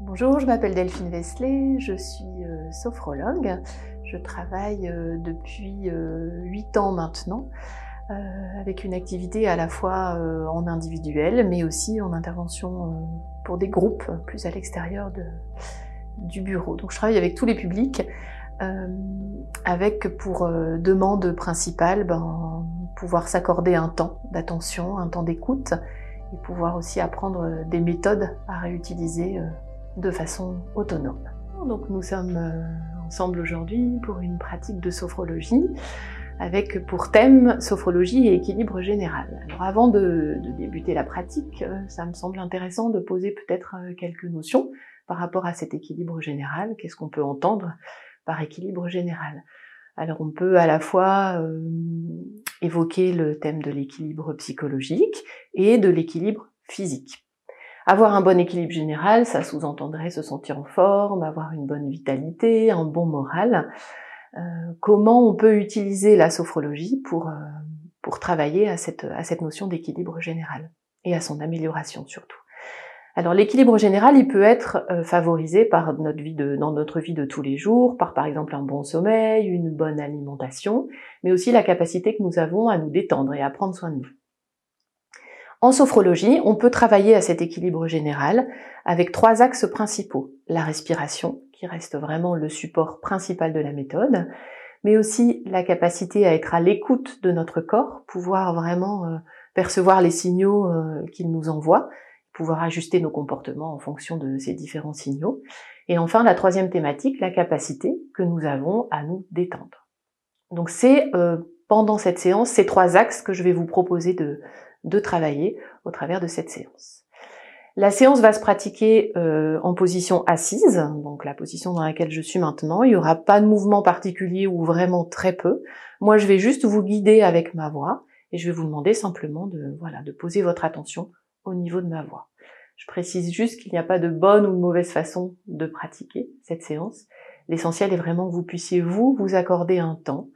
Bonjour, je m'appelle Delphine Vesley, je suis euh, sophrologue. Je travaille euh, depuis euh, 8 ans maintenant euh, avec une activité à la fois euh, en individuel mais aussi en intervention euh, pour des groupes plus à l'extérieur du bureau. Donc je travaille avec tous les publics euh, avec pour euh, demande principale ben, pouvoir s'accorder un temps d'attention, un temps d'écoute et pouvoir aussi apprendre des méthodes à réutiliser euh, de façon autonome. Donc nous sommes euh, ensemble aujourd'hui pour une pratique de sophrologie avec pour thème sophrologie et équilibre général. Alors avant de, débuter la pratique, euh, ça me semble intéressant de poser peut-être euh, quelques notions par rapport à cet équilibre général. Qu'est-ce qu'on peut entendre par équilibre général? Alors on peut à la fois évoquer le thème de l'équilibre psychologique et de l'équilibre physique. Avoir un bon équilibre général, ça sous-entendrait se sentir en forme, avoir une bonne vitalité, un bon moral. Euh, comment on peut utiliser la sophrologie pour, euh, pour travailler à cette, à cette notion d'équilibre général et à son amélioration surtout? Alors l'équilibre général, il peut être euh, favorisé par notre vie de, dans notre vie de tous les jours, par par exemple un bon sommeil, une bonne alimentation, mais aussi la capacité que nous avons à nous détendre et à prendre soin de nous. En sophrologie, on peut travailler à cet équilibre général avec trois axes principaux. La respiration, qui reste vraiment le support principal de la méthode, mais aussi la capacité à être à l'écoute de notre corps, pouvoir vraiment euh, percevoir les signaux euh, qu'il nous envoie, pouvoir ajuster nos comportements en fonction de ces différents signaux. Et enfin, la troisième thématique, la capacité que nous avons à nous détendre. Donc c'est euh, pendant cette séance ces trois axes que je vais vous proposer de, de travailler au travers de cette séance. La séance va se pratiquer euh, en position assise, donc la position dans laquelle je suis maintenant. Il n'y aura pas de mouvement particulier ou vraiment très peu. Moi, je vais juste vous guider avec ma voix et je vais vous demander simplement de, voilà, de poser votre attention au niveau de ma voix. Je précise juste qu'il n'y a pas de bonne ou de mauvaise façon de pratiquer cette séance. L'essentiel est vraiment que vous puissiez vous vous accorder un temps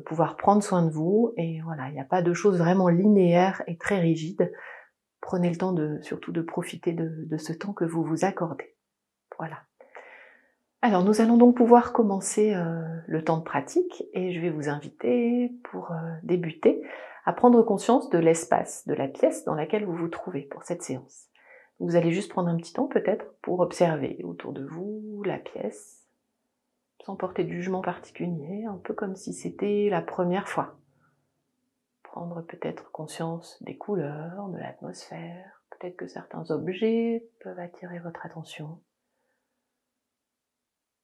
pouvoir prendre soin de vous. Et voilà, il n'y a pas de choses vraiment linéaires et très rigides. Prenez le temps de, surtout de profiter de, de ce temps que vous vous accordez. Voilà. Alors nous allons donc pouvoir commencer euh, le temps de pratique et je vais vous inviter pour euh, débuter à prendre conscience de l'espace, de la pièce dans laquelle vous vous trouvez pour cette séance. Vous allez juste prendre un petit temps peut-être pour observer autour de vous la pièce, sans porter de jugement particulier, un peu comme si c'était la première fois. Prendre peut-être conscience des couleurs, de l'atmosphère, peut-être que certains objets peuvent attirer votre attention.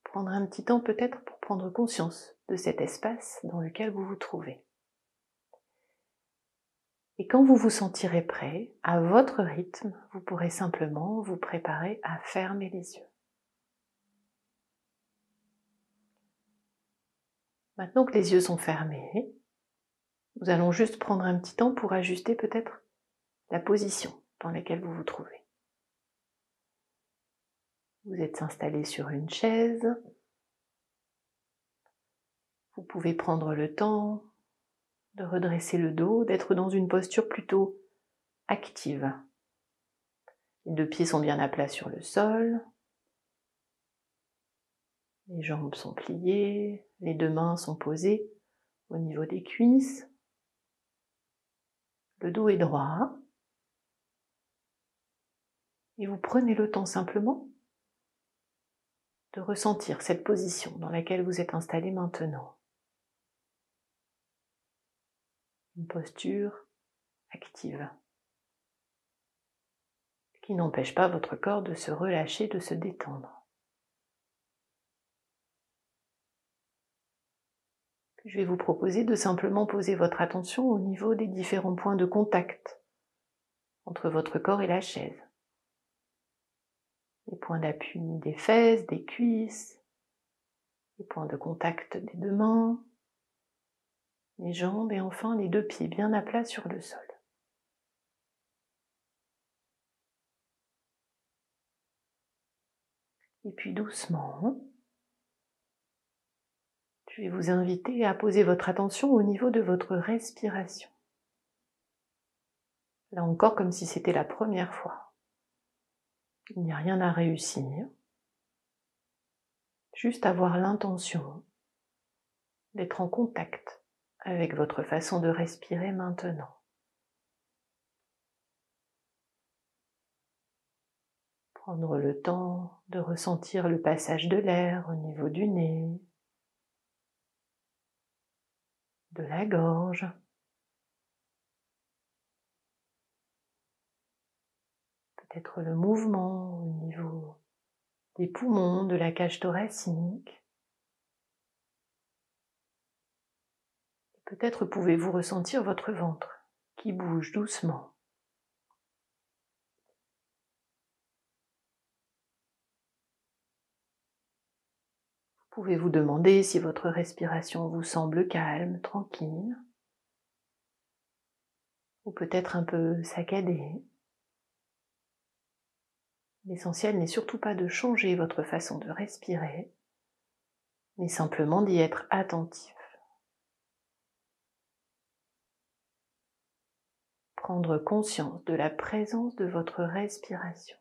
Prendre un petit temps peut-être pour prendre conscience de cet espace dans lequel vous vous trouvez. Et quand vous vous sentirez prêt, à votre rythme, vous pourrez simplement vous préparer à fermer les yeux. Maintenant que les yeux sont fermés, nous allons juste prendre un petit temps pour ajuster peut-être la position dans laquelle vous vous trouvez. Vous êtes installé sur une chaise. Vous pouvez prendre le temps de redresser le dos, d'être dans une posture plutôt active. Les deux pieds sont bien à plat sur le sol. Les jambes sont pliées, les deux mains sont posées au niveau des cuisses. Le dos est droit. Et vous prenez le temps simplement de ressentir cette position dans laquelle vous êtes installé maintenant. Une posture active qui n'empêche pas votre corps de se relâcher, de se détendre. Je vais vous proposer de simplement poser votre attention au niveau des différents points de contact entre votre corps et la chaise. Les points d'appui des fesses, des cuisses, les points de contact des deux mains, les jambes et enfin les deux pieds bien à plat sur le sol. Et puis doucement, je vais vous inviter à poser votre attention au niveau de votre respiration. Là encore, comme si c'était la première fois. Il n'y a rien à réussir, juste avoir l'intention d'être en contact avec votre façon de respirer maintenant. Prendre le temps de ressentir le passage de l'air au niveau du nez, la gorge. Peut-être le mouvement au niveau des poumons, de la cage thoracique. Peut-être pouvez-vous ressentir votre ventre qui bouge doucement. Vous pouvez vous demander si votre respiration vous semble calme, tranquille, ou peut-être un peu saccadée? L'essentiel n'est surtout pas de changer votre façon de respirer, mais simplement d'y être attentif. Prendre conscience de la présence de votre respiration.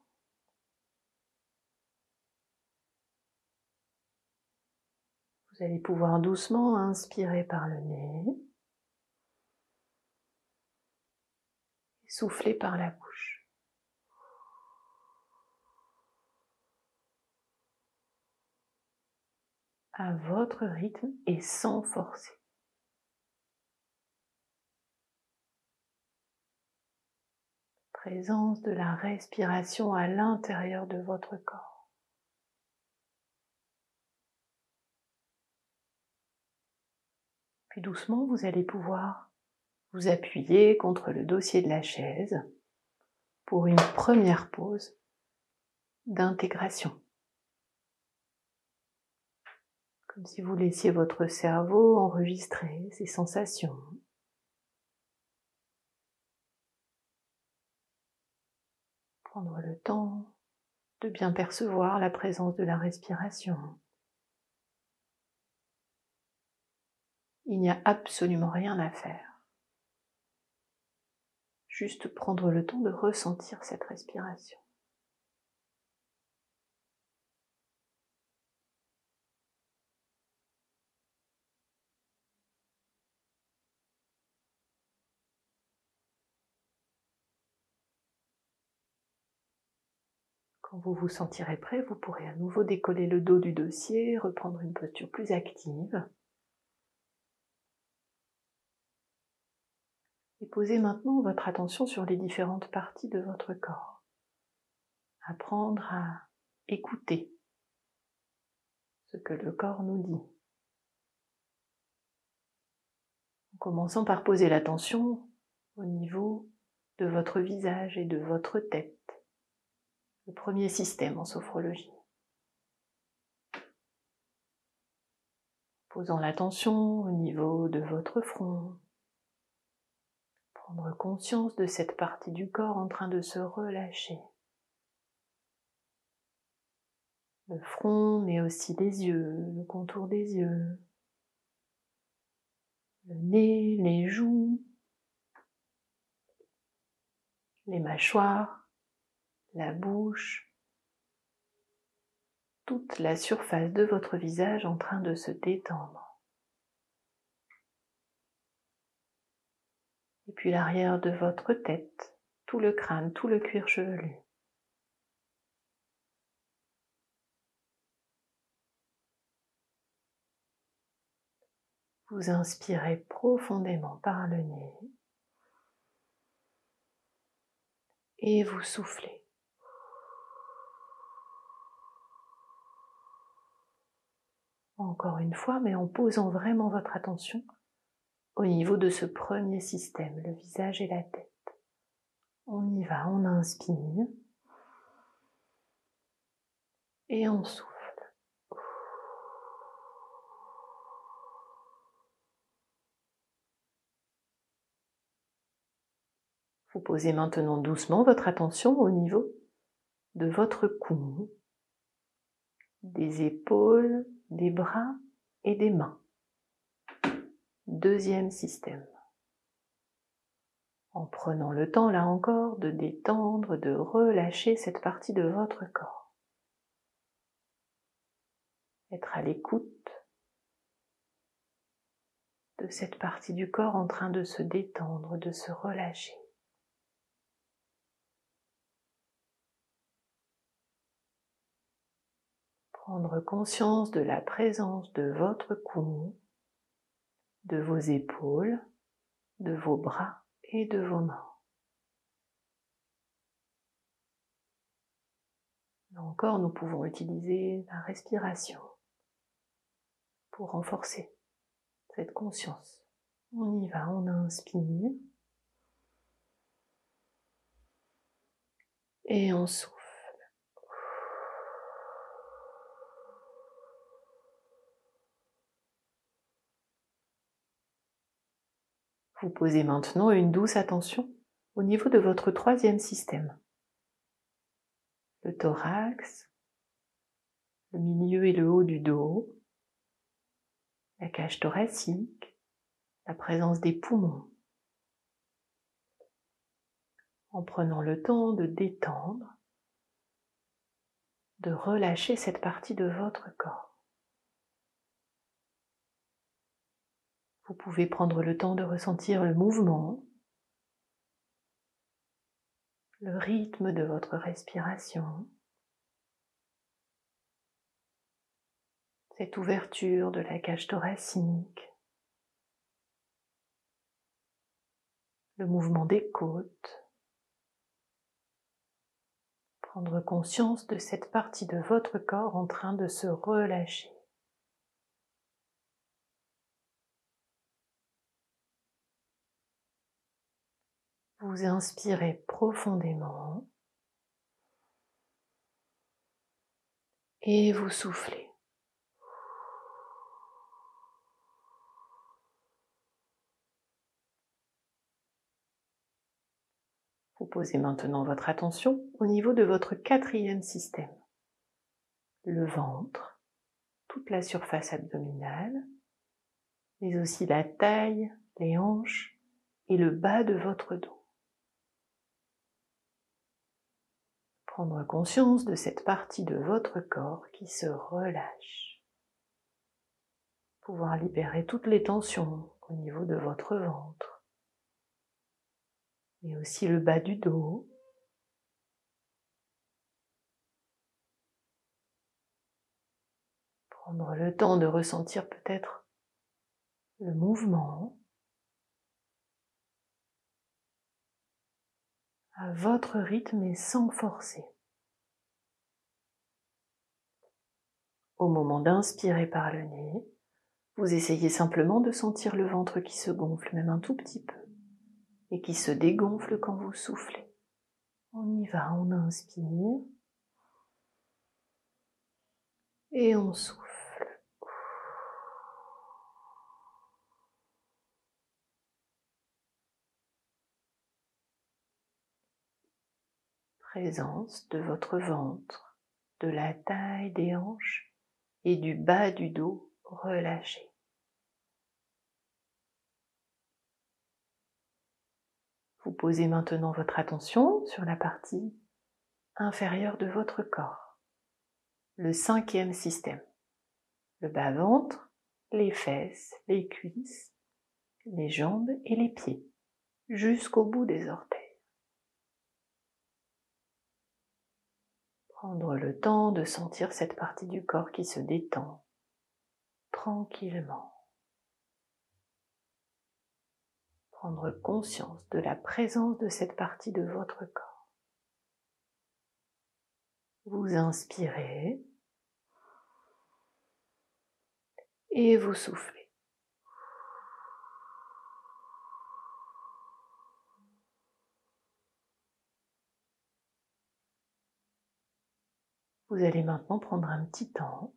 Vous allez pouvoir doucement inspirer par le nez et souffler par la bouche. À votre rythme et sans forcer. Présence de la respiration à l'intérieur de votre corps. Doucement, vous allez pouvoir vous appuyer contre le dossier de la chaise pour une première pause d'intégration. Comme si vous laissiez votre cerveau enregistrer ses sensations. Prendre le temps de bien percevoir la présence de la respiration. Il n'y a absolument rien à faire. Juste prendre le temps de ressentir cette respiration. Quand vous vous sentirez prêt, vous pourrez à nouveau décoller le dos du dossier, reprendre une posture plus active. Et posez maintenant votre attention sur les différentes parties de votre corps. Apprendre à écouter ce que le corps nous dit. En commençant par poser l'attention au niveau de votre visage et de votre tête, le premier système en sophrologie. Posant l'attention au niveau de votre front, prendre conscience de cette partie du corps en train de se relâcher. Le front, mais aussi les yeux, le contour des yeux, le nez, les joues, les mâchoires, la bouche, toute la surface de votre visage en train de se détendre. Et puis l'arrière de votre tête, tout le crâne, tout le cuir chevelu. Vous inspirez profondément par le nez et vous soufflez. Encore une fois, mais en posant vraiment votre attention au niveau de ce premier système, le visage et la tête. On y va, on inspire et on souffle. Vous posez maintenant doucement votre attention au niveau de votre cou, des épaules, des bras et des mains. Deuxième système. En prenant le temps, là encore, de détendre, de relâcher cette partie de votre corps. Être à l'écoute de cette partie du corps en train de se détendre, de se relâcher. Prendre conscience de la présence de votre cou, de vos épaules, de vos bras et de vos mains. encore, nous pouvons utiliser la respiration pour renforcer cette conscience. On y va, on inspire et on souffle. Vous posez maintenant une douce attention au niveau de votre troisième système. Le thorax, le milieu et le haut du dos, la cage thoracique, la présence des poumons. En prenant le temps de détendre, de relâcher cette partie de votre corps. Vous pouvez prendre le temps de ressentir le mouvement, le rythme de votre respiration, cette ouverture de la cage thoracique, le mouvement des côtes, prendre conscience de cette partie de votre corps en train de se relâcher. Vous inspirez profondément et vous soufflez. Vous posez maintenant votre attention au niveau de votre quatrième système. Le ventre, toute la surface abdominale, mais aussi la taille, les hanches et le bas de votre dos. Prendre conscience de cette partie de votre corps qui se relâche. Pouvoir libérer toutes les tensions au niveau de votre ventre, mais aussi le bas du dos. Prendre le temps de ressentir peut-être le mouvement votre rythme et sans forcer. Au moment d'inspirer par le nez, vous essayez simplement de sentir le ventre qui se gonfle, même un tout petit peu, et qui se dégonfle quand vous soufflez. On y va, on inspire et on souffle. Présence de votre ventre, de la taille des hanches et du bas du dos relâché. Vous posez maintenant votre attention sur la partie inférieure de votre corps, le cinquième système, le bas-ventre, les fesses, les cuisses, les jambes et les pieds, jusqu'au bout des orteils. Prendre le temps de sentir cette partie du corps qui se détend tranquillement. Prendre conscience de la présence de cette partie de votre corps. Vous inspirez et vous soufflez. Vous allez maintenant prendre un petit temps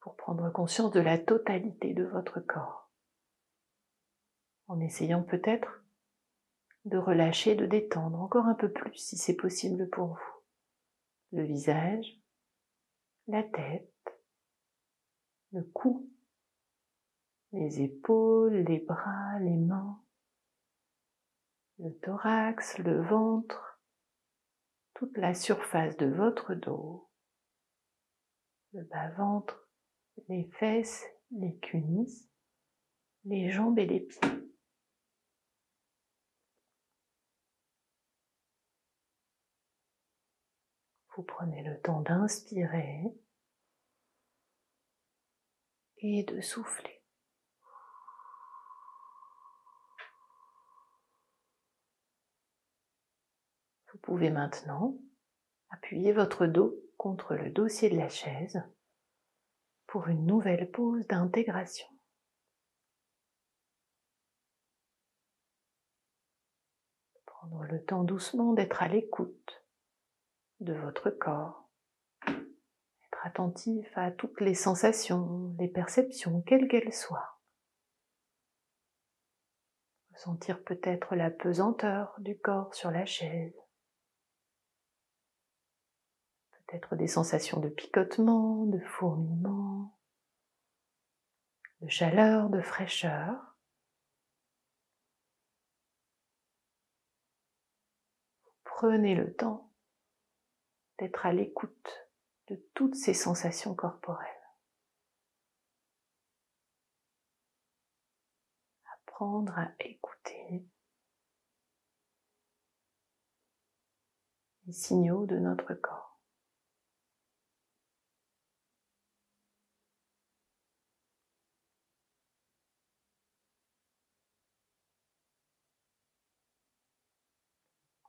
pour prendre conscience de la totalité de votre corps, en essayant peut-être de relâcher, de détendre encore un peu plus si c'est possible pour vous. Le visage, la tête, le cou, les épaules, les bras, les mains, le thorax, le ventre, toute la surface de votre dos, le bas-ventre, les fesses, les cuisses, les jambes et les pieds. Vous prenez le temps d'inspirer et de souffler. Vous pouvez maintenant appuyer votre dos contre le dossier de la chaise pour une nouvelle pause d'intégration. Prendre le temps doucement d'être à l'écoute de votre corps, être attentif à toutes les sensations, les perceptions, quelles qu'elles soient. Ressentir peut-être la pesanteur du corps sur la chaise, peut-être des sensations de picotement, de fourmillement, de chaleur, de fraîcheur. Prenez le temps d'être à l'écoute de toutes ces sensations corporelles. Apprendre à écouter les signaux de notre corps.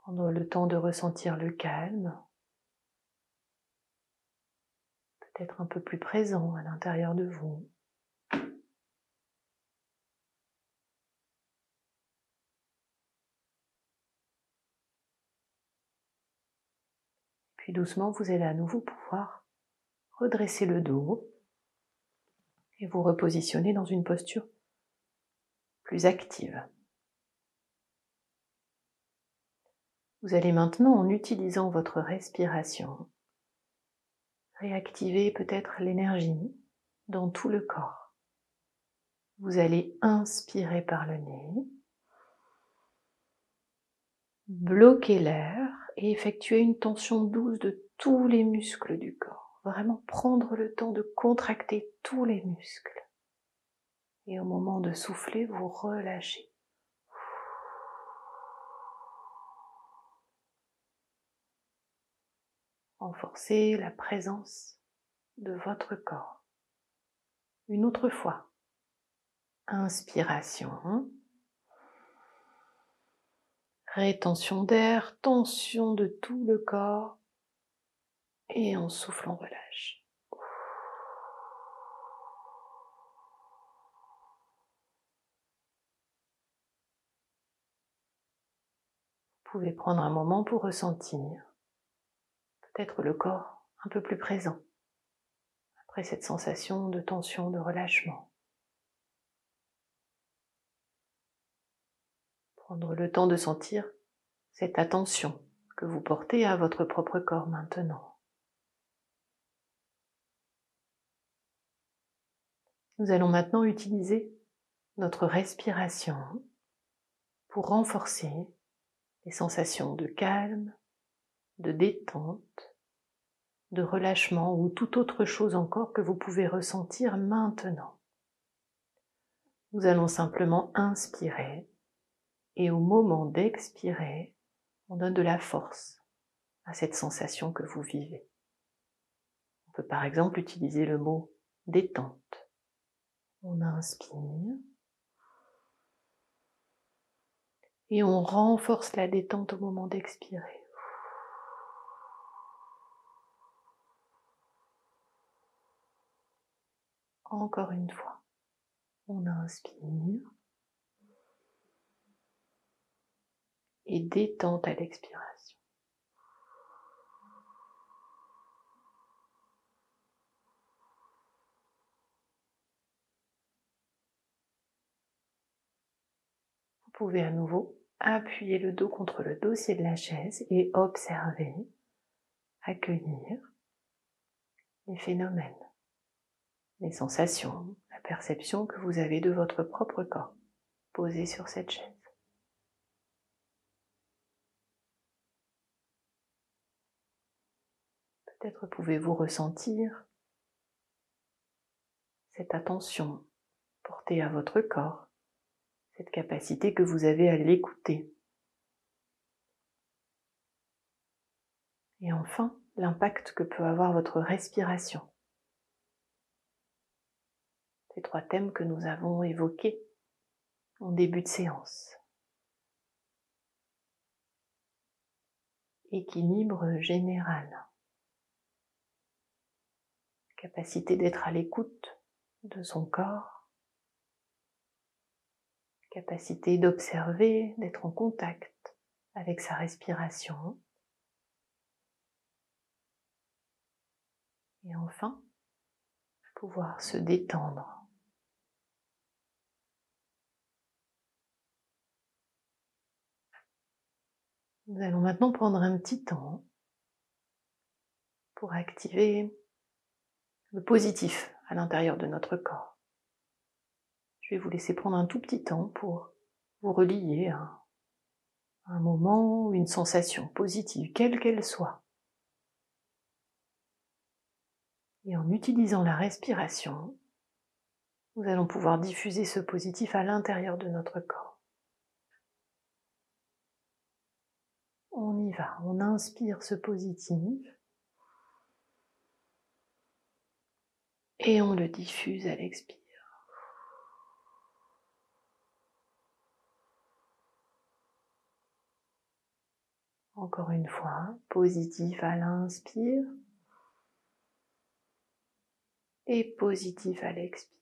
Prendre le temps de ressentir le calme être un peu plus présent à l'intérieur de vous. Puis doucement, vous allez à nouveau pouvoir redresser le dos et vous repositionner dans une posture plus active. Vous allez maintenant, en utilisant votre respiration, réactiver peut-être l'énergie dans tout le corps. Vous allez inspirer par le nez, bloquer l'air et effectuer une tension douce de tous les muscles du corps. Vraiment prendre le temps de contracter tous les muscles. Et au moment de souffler, vous relâchez. Renforcez la présence de votre corps. Une autre fois. Inspiration. Rétention d'air, tension de tout le corps. Et en soufflant, relâche. Vous pouvez prendre un moment pour ressentir peut-être le corps un peu plus présent après cette sensation de tension, de relâchement. Prendre le temps de sentir cette attention que vous portez à votre propre corps maintenant. Nous allons maintenant utiliser notre respiration pour renforcer les sensations de calme, de détente, de relâchement ou toute autre chose encore que vous pouvez ressentir maintenant. Nous allons simplement inspirer et au moment d'expirer, on donne de la force à cette sensation que vous vivez. On peut par exemple utiliser le mot détente. On inspire et on renforce la détente au moment d'expirer. Encore une fois. On inspire. Et détente à l'expiration. Vous pouvez à nouveau appuyer le dos contre le dossier de la chaise et observer, accueillir les phénomènes les sensations, la perception que vous avez de votre propre corps posé sur cette chaise. Peut-être pouvez-vous ressentir cette attention portée à votre corps, cette capacité que vous avez à l'écouter. Et enfin, l'impact que peut avoir votre respiration ces trois thèmes que nous avons évoqués en début de séance. Équilibre général. Capacité d'être à l'écoute de son corps. Capacité d'observer, d'être en contact avec sa respiration. Et enfin, pouvoir se détendre. Nous allons maintenant prendre un petit temps pour activer le positif à l'intérieur de notre corps. Je vais vous laisser prendre un tout petit temps pour vous relier à un moment ou une sensation positive, quelle qu'elle soit. Et en utilisant la respiration, nous allons pouvoir diffuser ce positif à l'intérieur de notre corps. On y va, on inspire ce positif et on le diffuse à l'expire. Encore une fois, positif à l'inspire et positif à l'expire.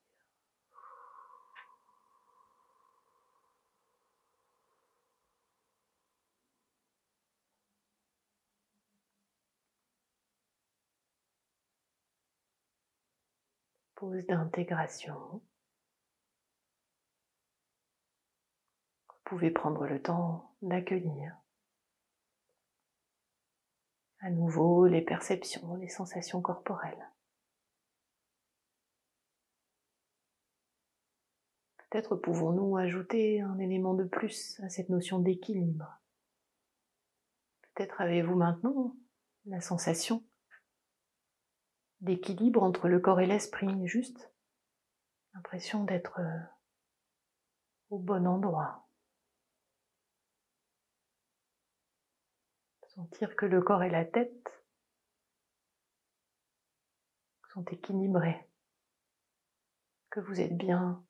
D'intégration. Vous pouvez prendre le temps d'accueillir à nouveau les perceptions, les sensations corporelles. Peut-être pouvons-nous ajouter un élément de plus à cette notion d'équilibre. Peut-être avez-vous maintenant la sensation d'équilibre entre le corps et l'esprit, juste l'impression d'être euh, au bon endroit. Sentir que le corps et la tête sont équilibrés, que vous êtes bien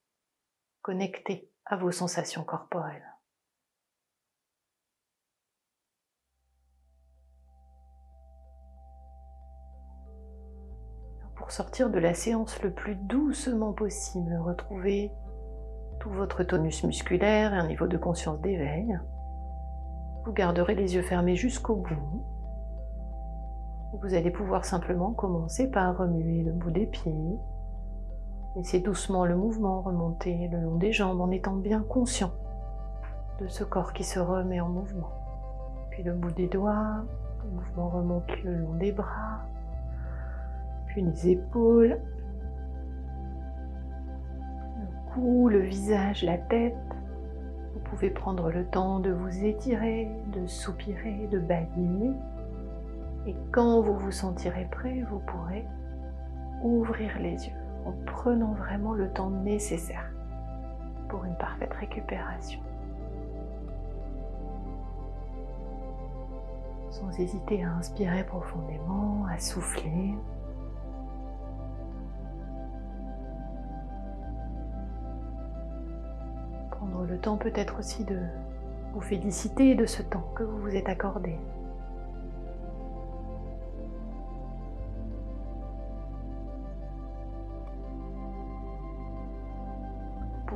connecté à vos sensations corporelles. Pour sortir de la séance le plus doucement possible, retrouvez tout votre tonus musculaire et un niveau de conscience d'éveil. Vous garderez les yeux fermés jusqu'au bout. Vous allez pouvoir simplement commencer par remuer le bout des pieds, Laissez doucement le mouvement remonter le long des jambes en étant bien conscient de ce corps qui se remet en mouvement. Puis le bout des doigts, le mouvement remonte le long des bras, les épaules, le cou, le visage, la tête. Vous pouvez prendre le temps de vous étirer, de soupirer, de bailler. Et quand vous vous sentirez prêt, vous pourrez ouvrir les yeux en prenant vraiment le temps nécessaire pour une parfaite récupération. Sans hésiter à inspirer profondément, à souffler. Peut-être aussi de vous féliciter de ce temps que vous vous êtes accordé.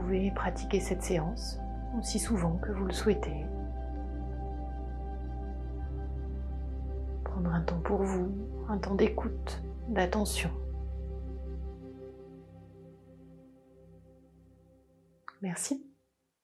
pouvez pratiquer cette séance aussi souvent que vous le souhaitez. Prendre un temps pour vous, un temps d'écoute, d'attention. Merci.